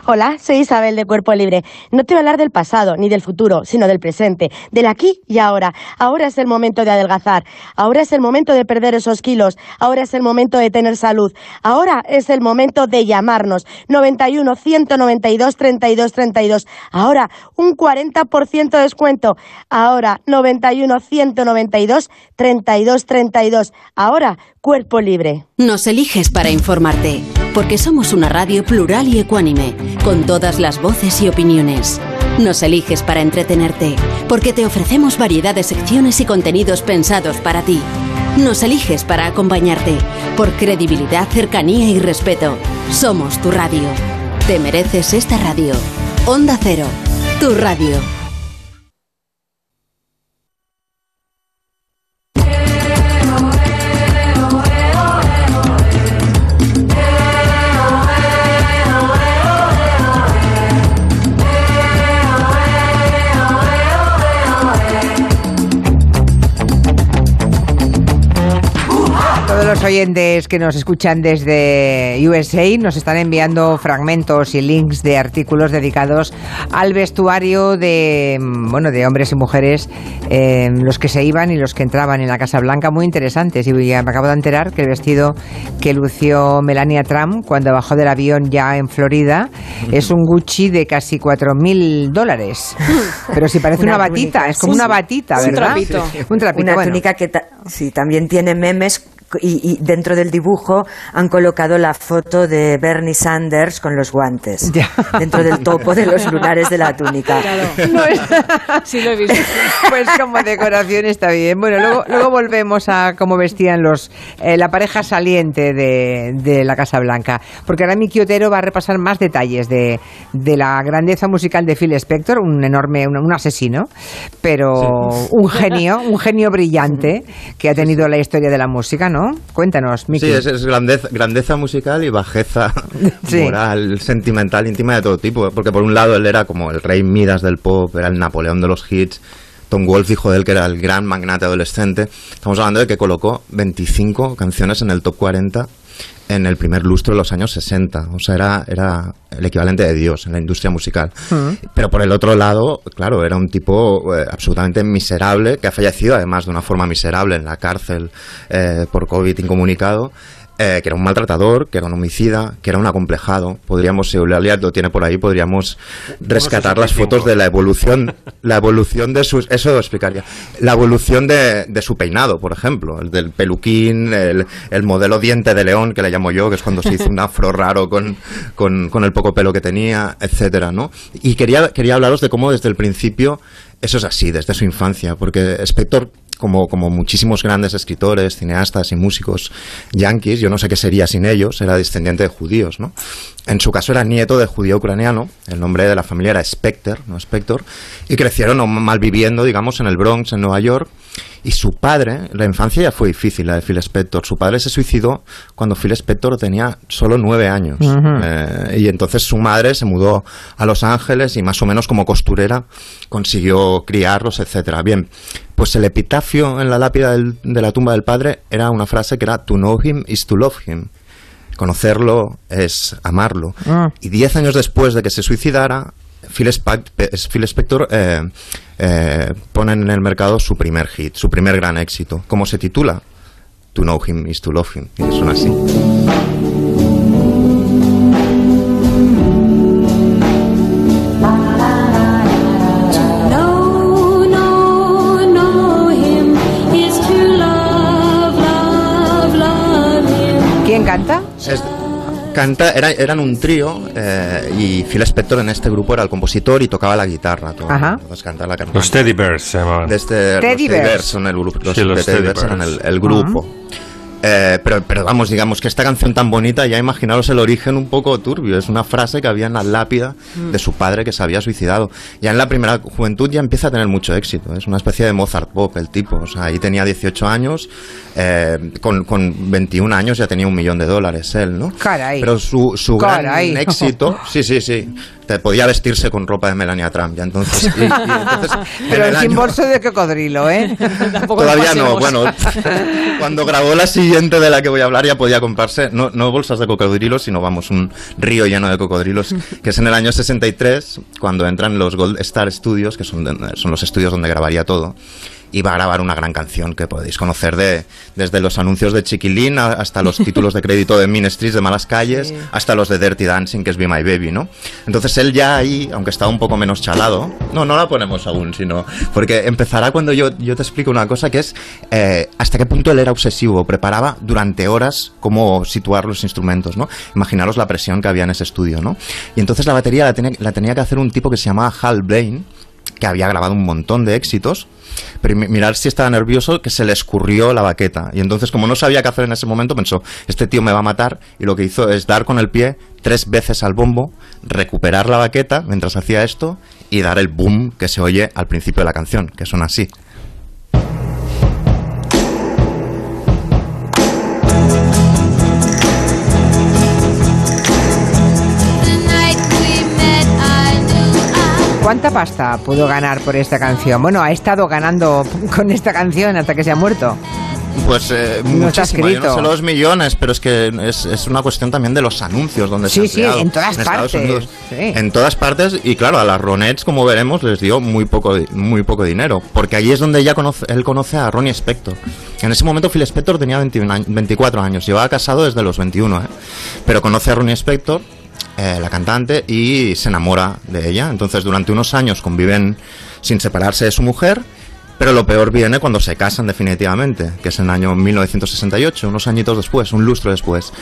Hola, soy Isabel de Cuerpo Libre. No te voy a hablar del pasado ni del futuro, sino del presente, del aquí y ahora. Ahora es el momento de adelgazar, ahora es el momento de perder esos kilos, ahora es el momento de tener salud, ahora es el momento de llamarnos 91 192 32 32. Ahora un 40% de descuento. Ahora 91 192 32 32. Ahora Cuerpo Libre. Nos eliges para informarte, porque somos una radio plural y ecuánime, con todas las voces y opiniones. Nos eliges para entretenerte, porque te ofrecemos variedad de secciones y contenidos pensados para ti. Nos eliges para acompañarte, por credibilidad, cercanía y respeto. Somos tu radio. Te mereces esta radio. Onda Cero, tu radio. Oyentes que nos escuchan desde USA nos están enviando fragmentos y links de artículos dedicados al vestuario de mm, bueno de hombres y mujeres, eh, los que se iban y los que entraban en la Casa Blanca, muy interesantes. Y me acabo de enterar que el vestido que lució Melania Trump cuando bajó del avión ya en Florida es un Gucci de casi 4.000 dólares. *laughs* Pero si parece una, batita, túnica. es como Sí, una batita, Es un ¿verdad? trapito. Un trapito, Una bueno. túnica que ta- sí, también tiene memes y, y dentro del dibujo han colocado la foto de Bernie Sanders con los guantes dentro del topo de los lunares de la túnica. No es- Sí, lo he visto. Pues como decoración está bien. Bueno, luego, luego volvemos a cómo vestían los eh, la pareja saliente de, de la Casa Blanca. Porque ahora Miki Otero va a repasar más detalles de, de la grandeza musical de Phil Spector, un enorme, un, un asesino, pero un genio, un genio brillante que ha tenido la historia de la música, ¿no? Cuéntanos, Miki. Sí, es, es grandeza, grandeza musical y bajeza *laughs* Sí. moral, sentimental, íntima de todo tipo. Porque por un lado él era como el rey Midas del pop, era el Napoleón de los hits. Tom Wolfe dijo de él que era el gran magnate adolescente. Estamos hablando de que colocó 25 canciones en el top 40 en el primer lustro de los años 60. O sea, era, era el equivalente de Dios en la industria musical. Pero por el otro lado, claro, era un tipo eh, absolutamente miserable, que ha fallecido además de una forma miserable en la cárcel eh, por COVID incomunicado. Eh, que era un maltratador, que era un homicida, que era un acomplejado. Podríamos, si Eulalia lo tiene por ahí, podríamos rescatar las 65. fotos de la evolución, la evolución de sus, eso lo explicaría, la evolución de, de su peinado, por ejemplo, el del peluquín, el, el modelo diente de león, que le llamo yo, que es cuando se hizo un afro raro con, con, con el poco pelo que tenía, etcétera, ¿no? Y quería, quería hablaros de cómo desde el principio eso es así, desde su infancia, porque Spector como, como muchísimos grandes escritores, cineastas y músicos yanquis, yo no sé qué sería sin ellos, era descendiente de judíos, ¿no? En su caso era nieto de judío ucraniano, el nombre de la familia era Specter, no Spector, y crecieron malviviendo, digamos, en el Bronx, en Nueva York, y su padre, la infancia ya fue difícil, la de Phil Spector. Su padre se suicidó cuando Phil Spector tenía solo nueve años. Eh, y entonces su madre se mudó a Los Ángeles y más o menos como costurera consiguió criarlos, etcétera. Bien, pues el epitafio en la lápida de la tumba del padre era una frase que era To know him is to love him. Conocerlo es amarlo. Ah. Y diez años después de que se suicidara, Phil, Spector eh, eh, pone en el mercado su primer hit, su primer gran éxito. ¿Cómo se titula? To know him is to love him. Y suena así. Es- canta, era, eran un trío eh, y Phil Spector en este grupo era el compositor y tocaba la guitarra. Todo, Ajá. Entonces canta la cantante. Los Teddy Bears se llamaban. De este, Teddy los Bears. son el grupo. Los, Sí, los de Teddy Teddy Bears eran el grupo. Eh, pero, pero vamos, digamos que esta canción tan bonita, ya imaginaros el origen un poco turbio. Es una frase que había en la lápida de su padre que se había suicidado. Ya en la primera juventud ya empieza a tener mucho éxito. Es una especie de Mozart pop el tipo. O sea, ahí tenía 18 años, eh, con, con 21 años ya tenía un millón de dólares él, ¿no? Caray. Pero su, su gran Caray. éxito, *laughs* sí, sí, sí. Te podía vestirse con ropa de Melania Trump, ya entonces. y- y *laughs* entonces, en Pero el sin año- bolso de cocodrilo, ¿eh? *laughs* Todavía no, bueno, cuando grabó la siguiente de la que voy a hablar ya podía comprarse, no, no bolsas de cocodrilos, sino vamos, un río lleno de cocodrilos, *laughs* que es en el año 63, cuando entran los Gold Star Studios, que son, son los estudios donde grabaría todo, y va a grabar una gran canción que podéis conocer de, desde los anuncios de Chiquilín hasta los *laughs* títulos de crédito de Mean Streets, de Malas Calles, hasta los de Dirty Dancing, que es Be My Baby, ¿no? Entonces él ya ahí, aunque estaba un poco menos chalado, no, no la ponemos aún, sino, porque empezará cuando yo, yo te explico una cosa que es eh, hasta qué punto él era obsesivo, preparaba durante horas cómo situar los instrumentos, ¿no? Imaginaros la presión que había en ese estudio, ¿no? Y entonces la batería la tenía, la tenía que hacer un tipo que se llamaba Hal Blaine, que había grabado un montón de éxitos, pero mi- mirar si estaba nervioso que se le escurrió la baqueta. Y entonces, como no sabía qué hacer en ese momento, pensó, este tío me va a matar, y lo que hizo es dar con el pie tres veces al bombo, recuperar la baqueta mientras hacía esto, y dar el boom que se oye al principio de la canción, que suena así. ¿Cuánta pasta pudo ganar por esta canción? Bueno, ha estado ganando con esta canción hasta que se ha muerto. Pues eh, No muchísimo, yo no sé los millones, pero es que es, es una cuestión también de los anuncios donde se Sí, ha sí, empleado. en todas Estados partes, Unidos. sí. En todas partes, y claro, a las Ronettes, como veremos, les dio muy poco, muy poco dinero, porque ahí es donde ya conoce, él conoce a Ronnie Spector. En ese momento Phil Spector tenía 21 años- 24 años, llevaba casado desde los 21, ¿eh? pero conoce a Ronnie Spector, eh, la cantante, y se enamora de ella. Entonces, durante unos años conviven sin separarse de su mujer. Pero lo peor viene cuando se casan definitivamente, que es en el año 1968, unos añitos después, un lustro después.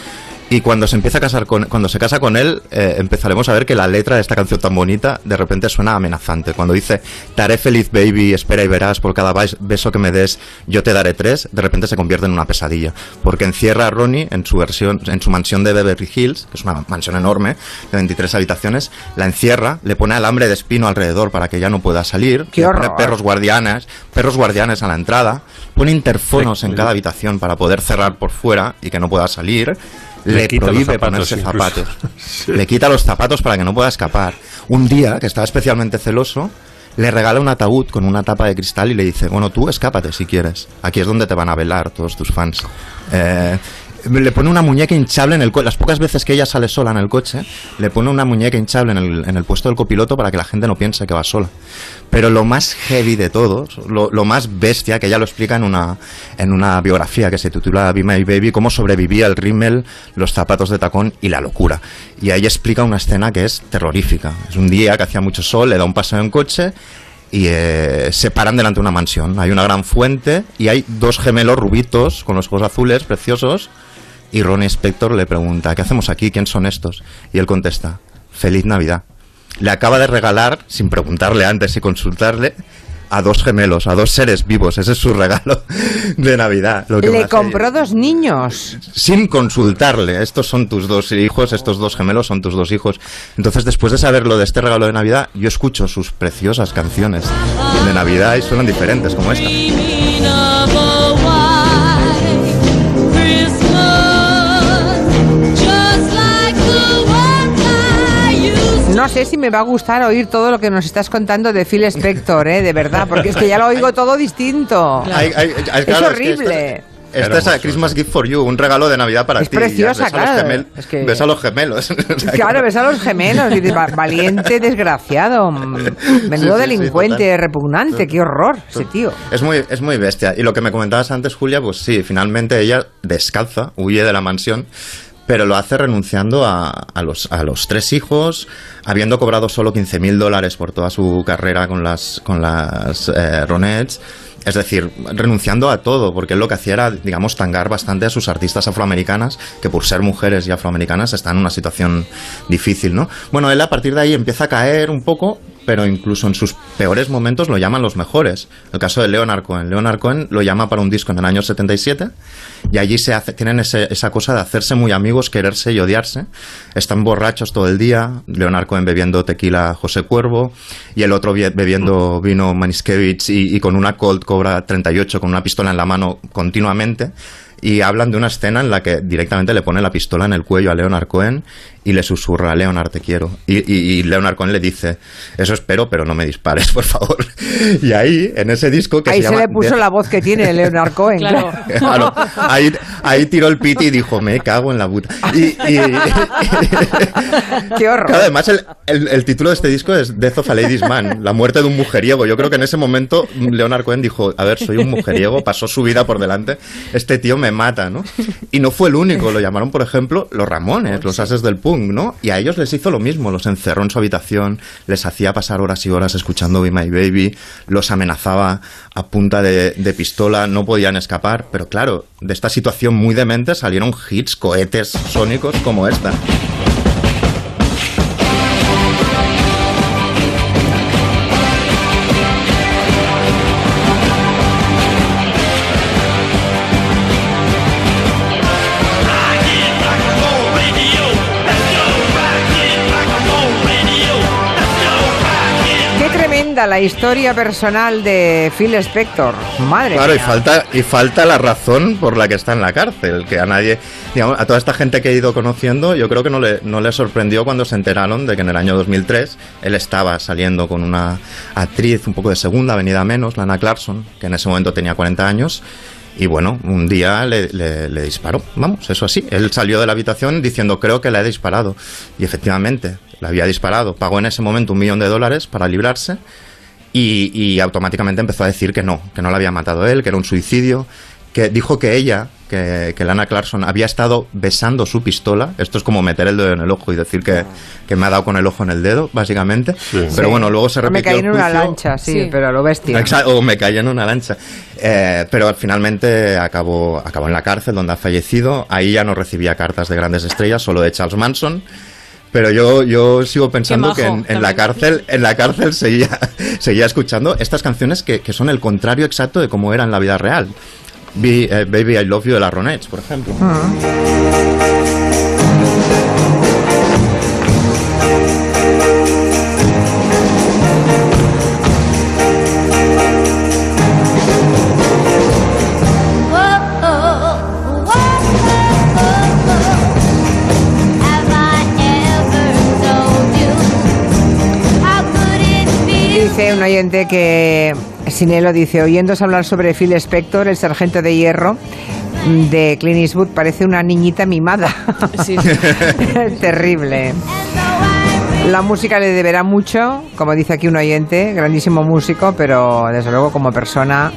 Y cuando se empieza a casar con, cuando se casa con él, eh, empezaremos a ver que la letra de esta canción tan bonita de repente suena amenazante. Cuando dice, te haré feliz baby, espera y verás, por cada beso que me des, yo te daré tres, de repente se convierte en una pesadilla. Porque encierra a Ronnie en su versión, en su mansión de Beverly Hills, que es una mansión enorme, de 23 habitaciones, la encierra, le pone alambre de espino alrededor para que ya no pueda salir, ¡Qué le pone perros guardianes, perros guardianes a la entrada, pone interfonos en cada habitación para poder cerrar por fuera y que no pueda salir. Le prohíbe ponerse zapatos. *laughs* Le quita los zapatos para que no pueda escapar. Un día, que estaba especialmente celoso, le regala un ataúd con una tapa de cristal y le dice, bueno, tú escápate si quieres. Aquí es donde te van a velar todos tus fans. Eh, le pone una muñeca hinchable en el coche. Las pocas veces que ella sale sola en el coche, le pone una muñeca hinchable en el, en el puesto del copiloto para que la gente no piense que va sola. Pero lo más heavy de todo, lo, lo más bestia, que ella lo explica en una, en una biografía que se titula Be My Baby, cómo sobrevivía el rímel, los zapatos de tacón y la locura. Y ahí explica una escena que es terrorífica. Es un día que hacía mucho sol, le da un paseo en coche y eh, se paran delante de una mansión. Hay una gran fuente y hay dos gemelos rubitos con los ojos azules, preciosos. Y Ronnie Spector le pregunta, ¿qué hacemos aquí? ¿Quién son estos? Y él contesta, Feliz Navidad. Le acaba de regalar, sin preguntarle antes y consultarle, a dos gemelos, a dos seres vivos. Ese es su *laughs* regalo de Navidad. Lo que Le compró dos niños. sin consultarle. Estos son tus dos hijos, estos dos gemelos son tus dos hijos. Entonces, después de saber lo de este regalo de Navidad, yo escucho sus preciosas canciones de Navidad y suenan diferentes, como esta. No sé si me va a gustar oír todo lo que nos estás contando de Phil Spector, ¿eh? de verdad, porque es que ya lo oigo todo distinto. Hay- hay- hay- es claro, que horrible. Esta es a Christmas Gift for You, un regalo de Navidad para Es ti. preciosa, ves a claro. gemel- Es que- Ves a los gemelos. *laughs* Claro, ves a los gemelos y dices, "Va- valiente, desgraciado, mm, menudo Sí, sí, sí, delincuente, total. repugnante, qué horror ese tío. Es muy, es muy bestia. Y lo que me comentabas antes, Julia, pues sí, finalmente ella descalza, huye de la mansión, pero lo hace renunciando a, a los, a los tres hijos, habiendo cobrado solo 15 mil dólares por toda su carrera con las, con las eh, Ronettes. Es decir, renunciando a todo, porque él lo que hacía era, digamos, tangar bastante a sus artistas afroamericanas, que por ser mujeres y afroamericanas están en una situación difícil, ¿no? Bueno, él a partir de ahí empieza a caer un poco, pero incluso en sus peores momentos lo llaman los mejores. El caso de Leonard Cohen. Leonard Cohen lo llama para un disco en el año 77 y allí se hace, tienen ese- esa cosa de hacerse muy amigos, quererse y odiarse. Están borrachos todo el día. Leonard Cohen bebiendo tequila José Cuervo y el otro bie- bebiendo vino Maniskevich y, y con una Colt Cobra 38 con una pistola en la mano continuamente. Y hablan de una escena en la que directamente le pone la pistola en el cuello a Leonard Cohen y le susurra, Leonard, te quiero. Y, y- y Leonard Cohen le dice, eso espero, pero no me dispares, por favor. *laughs* Y ahí, en ese disco que Ahí se se, llama... le puso Death- la voz que tiene Leonard *laughs* Cohen. Claro. Claro, ahí, ahí tiró el piti y dijo, me cago en la puta. Y, *laughs* y- Qué horror. Claro, además el, el- el título de este disco es Death of a Ladies Man, la muerte de un mujeriego. Yo creo que en ese momento Leonard Cohen dijo, a ver, soy un mujeriego, pasó su vida por delante, este tío me mata, ¿no? Y no fue el único, lo llamaron, por ejemplo, los Ramones, los ases del Y a ellos les hizo lo mismo, los encerró en su habitación, les hacía pasar horas y horas escuchando Be My Baby, los amenazaba a punta de, de pistola, no podían escapar, pero claro, de esta situación muy demente salieron hits, cohetes sónicos como esta. Tremenda la historia personal de Phil Spector. Madre Claro, y mía. falta, y falta la razón por la que está en la cárcel, que a nadie, digamos, a toda esta gente que he ido conociendo, yo creo que no le, no le sorprendió cuando se enteraron de que en el año 2003 él estaba saliendo con una actriz un poco de segunda, venida menos, Lana Clarkson, que en ese momento tenía 40 años, y bueno, un día le, le- le disparó, vamos, eso así. Él salió de la habitación diciendo, creo que le he disparado. Y efectivamente, le había disparado. Pagó en ese momento un millón de dólares para librarse y, y automáticamente empezó a decir que no, que no la había matado él, que era un suicidio, que dijo que ella, que, que Lana Clarkson, había estado besando su pistola. Esto es como meter el dedo en el ojo y decir que, que me ha dado con el ojo en el dedo, básicamente. Pero bueno, luego se O me repitió caí en una lancha, sí, Sí. pero a lo bestia. Exacto, o me caí en una lancha. Eh, pero finalmente acabó, acabó en la cárcel donde ha fallecido. Ahí ya no recibía cartas de grandes estrellas, solo de Charles Manson. Pero yo, yo sigo pensando que en, en la cárcel, en la cárcel *laughs* seguía, seguía escuchando estas canciones que, que son el contrario exacto de cómo era en la vida real. Be- eh, Baby I Love You de las Ronettes, por ejemplo. Dice un oyente que Sinelo dice, oyéndose hablar sobre Phil Spector, el sargento de hierro de Clint Eastwood, parece una niñita mimada. Sí. *laughs* Terrible. La música le deberá mucho, como dice aquí un oyente, grandísimo músico, pero desde luego como persona,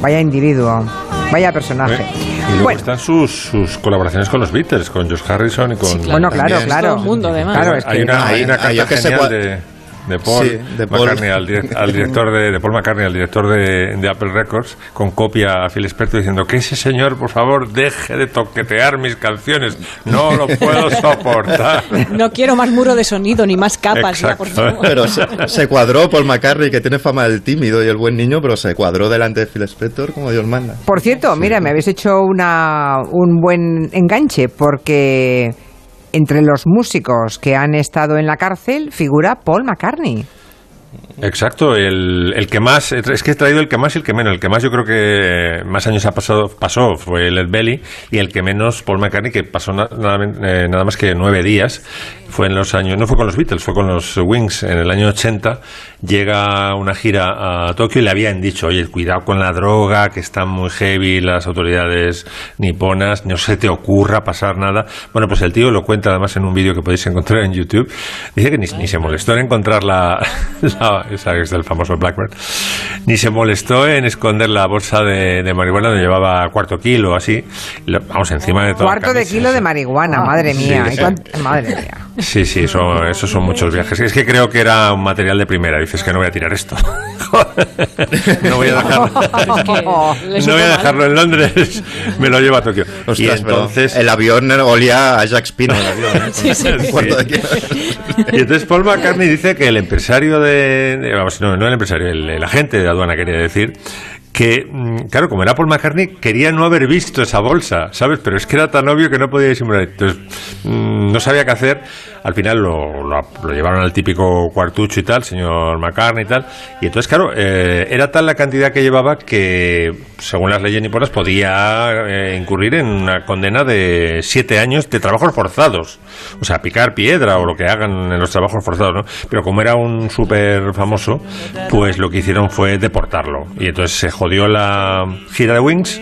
vaya individuo, vaya personaje. Y luego Bueno. están sus, sus colaboraciones con los Beatles, con Josh Harrison y con... Bueno, claro, claro. Todo el mundo, además. Claro, es hay una, hay una Ah, yo carta que sé genial cuál- de... de Paul, Sí, de Paul. McCartney al, al director de, de Paul McCartney, al director de, de Apple Records, con copia a Phil Spector diciendo que ese señor, por favor, deje de toquetear mis canciones. No lo puedo soportar. *laughs* No quiero más muro de sonido ni más capas, ya, por favor. Pero se, se cuadró Paul McCartney, que tiene fama del tímido y el buen niño, pero se cuadró delante de Phil Spector como Dios manda. Por cierto, mira, me habéis hecho una, un buen enganche porque entre los músicos que han estado en la cárcel figura Paul McCartney. Exacto, el, el que más, es que he traído el que más y el que menos. El que más yo creo que más años ha pasado, pasó fue Led Belly y el que menos Paul McCartney, que pasó eh, nada más que nueve días. Fue en los años, no fue con los Beatles, fue con los Wings en el año 80. Llega una gira a Tokio y le habían dicho, oye, cuidado con la droga, que están muy heavy las autoridades niponas, no se te ocurra pasar nada. Bueno, pues el tío lo cuenta además en un vídeo que podéis encontrar en YouTube. Dice que ni, ni se molestó en encontrar la, *laughs* la- esa que es del famoso Blackbird, ni se molestó en esconder la bolsa de, de marihuana donde llevaba cuarto kilo, así. Lo- Vamos, encima de todo. Cuarto de kilo de marihuana, madre Sí, mía. sí. ¿Y cuánto- Madre mía. Sí, sí, eso, esos son muchos viajes. Es que creo que era un material de primera. Dices que no voy a tirar esto. *laughs* no voy a dejarlo. no voy a dejarlo en Londres. Me lo llevo a Tokio. *laughs* y Ostras, entonces. el avión olía a Jack Spino. El avión, ¿eh? Sí, sí. Y entonces Paul McCartney dice que el empresario de, de- vamos, no, no el empresario, el, el agente de aduana quería decir que, mm, claro, como era Paul McCartney, quería no haber visto esa bolsa, ¿sabes? Pero es que era tan obvio que no podía disimular. Entonces, mm, no sabía qué hacer. Al final lo, lo- lo llevaron al típico cuartucho y tal, señor McCartney y tal. Y entonces, claro, eh, era tal la cantidad que llevaba que, según las leyes niponas, podía eh, incurrir en una condena de siete años de trabajos forzados. O sea, picar piedra o lo que hagan en los trabajos forzados, ¿no? Pero como era un súper famoso, pues lo que hicieron fue deportarlo. Y entonces se jodió la gira de Wings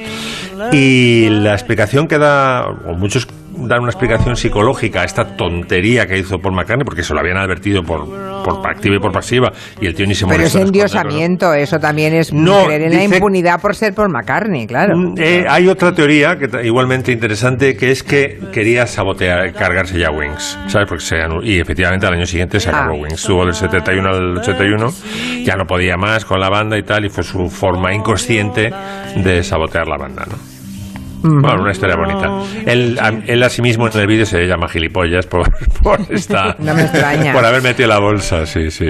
y la explicación que da, o muchos dan una explicación psicológica a esta tontería que hizo Paul McCartney, porque se lo habían advertido por, por activa y por pasiva, y el tío ni se Pero es molestó. esconderlo, ¿no? endiosamiento, eso también es No, creer en la impunidad por ser Paul McCartney, claro. Mm, eh, hay otra teoría que igualmente interesante que es que quería sabotear, cargarse ya Wings, ¿sabes? Porque se y efectivamente al año siguiente se acabó Ah. Wings. Estuvo del 71 al 81, ya no podía más con la banda y tal, y fue su forma inconsciente de sabotear la banda, ¿no? Bueno, una historia bonita. Él, a- él a sí mismo en el vídeo se llama gilipollas por, *laughs* por esta, No me extraña. por haber metido la bolsa, sí, sí.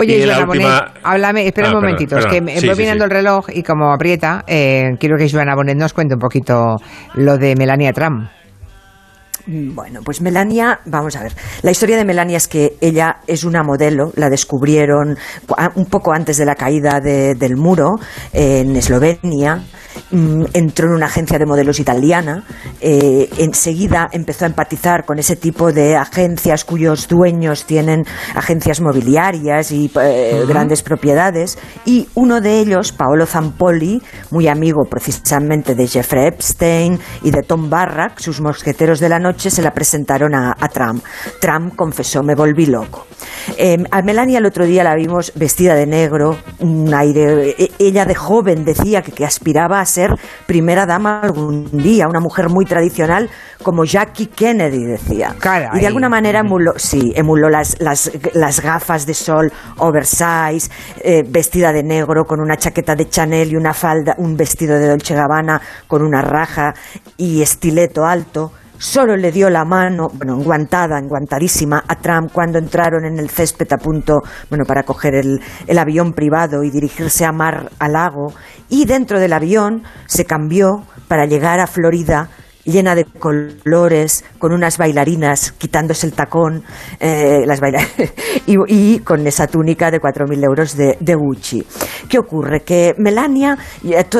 Oye, Y la Joana última- Bonet, háblame, espera Ah, un perdón, momentito, es perdón. que me Sí, voy sí, mirando sí. el reloj y como aprieta, eh, quiero que Joana Bonet nos cuente un poquito lo de Melania Trump. Bueno, pues Melania, vamos a ver. La historia de Melania es que ella es una modelo, la descubrieron un poco antes de la caída de- del muro en Eslovenia. Mm, entró en una agencia de modelos italiana. eh, enseguida empezó a empatizar con ese tipo de agencias cuyos dueños tienen agencias mobiliarias y eh, grandes propiedades. Y uno de ellos, Paolo Zampoli, muy amigo precisamente de Jeffrey Epstein y de Tom Barrack, sus mosqueteros de la noche, se la presentaron a, a Trump. Trump confesó, me volví loco. Eh, a Melania el otro día la vimos vestida de negro, un aire. e- Ella de joven decía que, que aspiraba a ser primera dama algún día, una mujer muy tradicional como Jackie Kennedy decía. Y de alguna manera emuló, sí, emuló las, las, las gafas de sol oversize, eh, vestida de negro con una chaqueta de Chanel y una falda, un vestido de Dolce Gabbana con una raja y estileto alto. Solo le dio la mano, bueno, enguantada, enguantadísima, a Trump cuando entraron en el césped a punto, bueno, para coger el, el avión privado y dirigirse a Mar a Lago. Y dentro del avión se cambió para llegar a Florida llena de colores, con unas bailarinas quitándose el tacón, eh, las *laughs* y, y con esa túnica de 4.000 euros de, de Gucci. ¿Qué ocurre? Que Melania,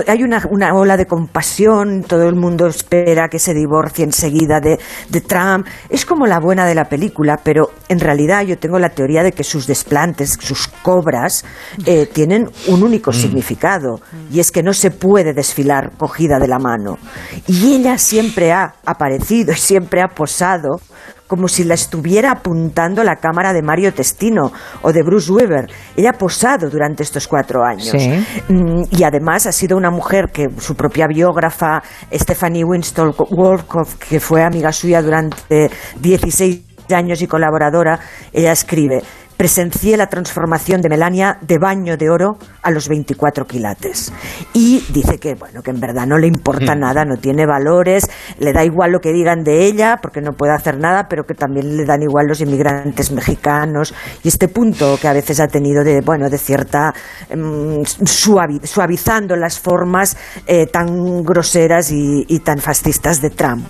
hay una, una ola de compasión, todo el mundo espera que se divorcie enseguida de, de Trump. Es como la buena de la película, pero en realidad yo tengo la teoría de que sus desplantes, sus cobras, eh, tienen un único significado, y es que no se puede desfilar cogida de la mano. Y ella siempre ha aparecido y siempre ha posado como si la estuviera apuntando la cámara de Mario Testino o de Bruce Weber. Ella ha posado durante estos cuatro años. Sí. Mm, Y además ha sido una mujer que su propia biógrafa, Stephanie Winston Wolkoff, que fue amiga suya durante 16 años y colaboradora, ella escribe. Presencié la transformación de Melania de baño de oro a los 24 quilates. Y dice que, bueno, que en verdad no le importa Mm. nada, no tiene valores, le da igual lo que digan de ella, porque no puede hacer nada, pero que también le dan igual los inmigrantes mexicanos. Y este punto que a veces ha tenido de, bueno, de cierta em, suavi- suavizando las formas eh, tan groseras y, y tan fascistas de Trump.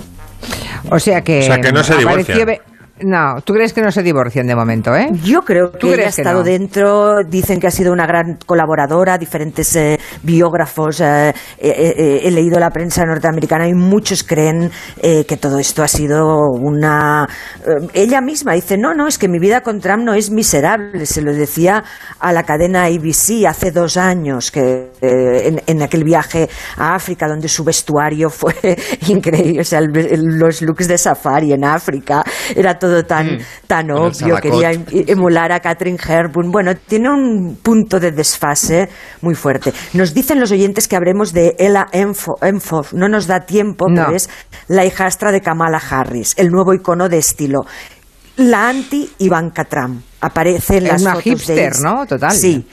O sea que. O sea, que no se be- No, ¿tú crees que no se divorcian de momento, eh? Yo creo ¿Tú que ella ha estado no? dentro, dicen que ha sido una gran colaboradora, diferentes eh, biógrafos, eh, eh, eh, he leído la prensa norteamericana y muchos creen eh, que todo esto ha sido una... ella misma dice, no, no, es que mi vida con Trump no es miserable, se lo decía a la cadena ABC hace dos años, que en, en aquel viaje a África donde su vestuario fue *laughs* increíble, o sea, el- el- los looks de safari en África, era todo tan, tan Con el obvio, quería em- emular a Catherine Hepburn. Bueno, tiene un punto de desfase muy fuerte. Nos dicen los oyentes que hablemos de Ella Enfo, Enfoff. No nos da tiempo, No. pero es la hijastra de Kamala Harris, el nuevo icono de estilo. La anti-Ivanka Trump. Aparece en Es las una fotos de hipster, Inst- ¿no? Total. Sí.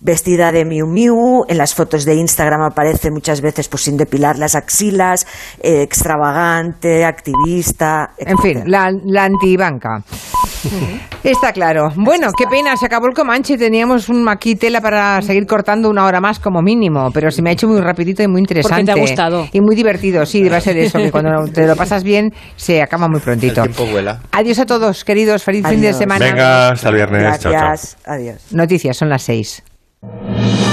Vestida de Miu Miu, en las fotos de Instagram aparece muchas veces pues sin depilar las axilas, eh, extravagante, activista. En fin, la, la antibanca. Está claro. Bueno, qué pena, se acabó el Comanche. Teníamos un aquí tela para seguir cortando una hora más como mínimo, pero se me ha hecho muy rapidito y muy interesante. Porque te ha gustado. Y muy divertido, sí, va a ser eso, que cuando te lo pasas bien se acaba muy prontito. El tiempo vuela. Adiós a todos, queridos. Feliz fin de semana. Venga, hasta el viernes. Chao, chao. Gracias. Adiós. Noticias, son las seis. ああ!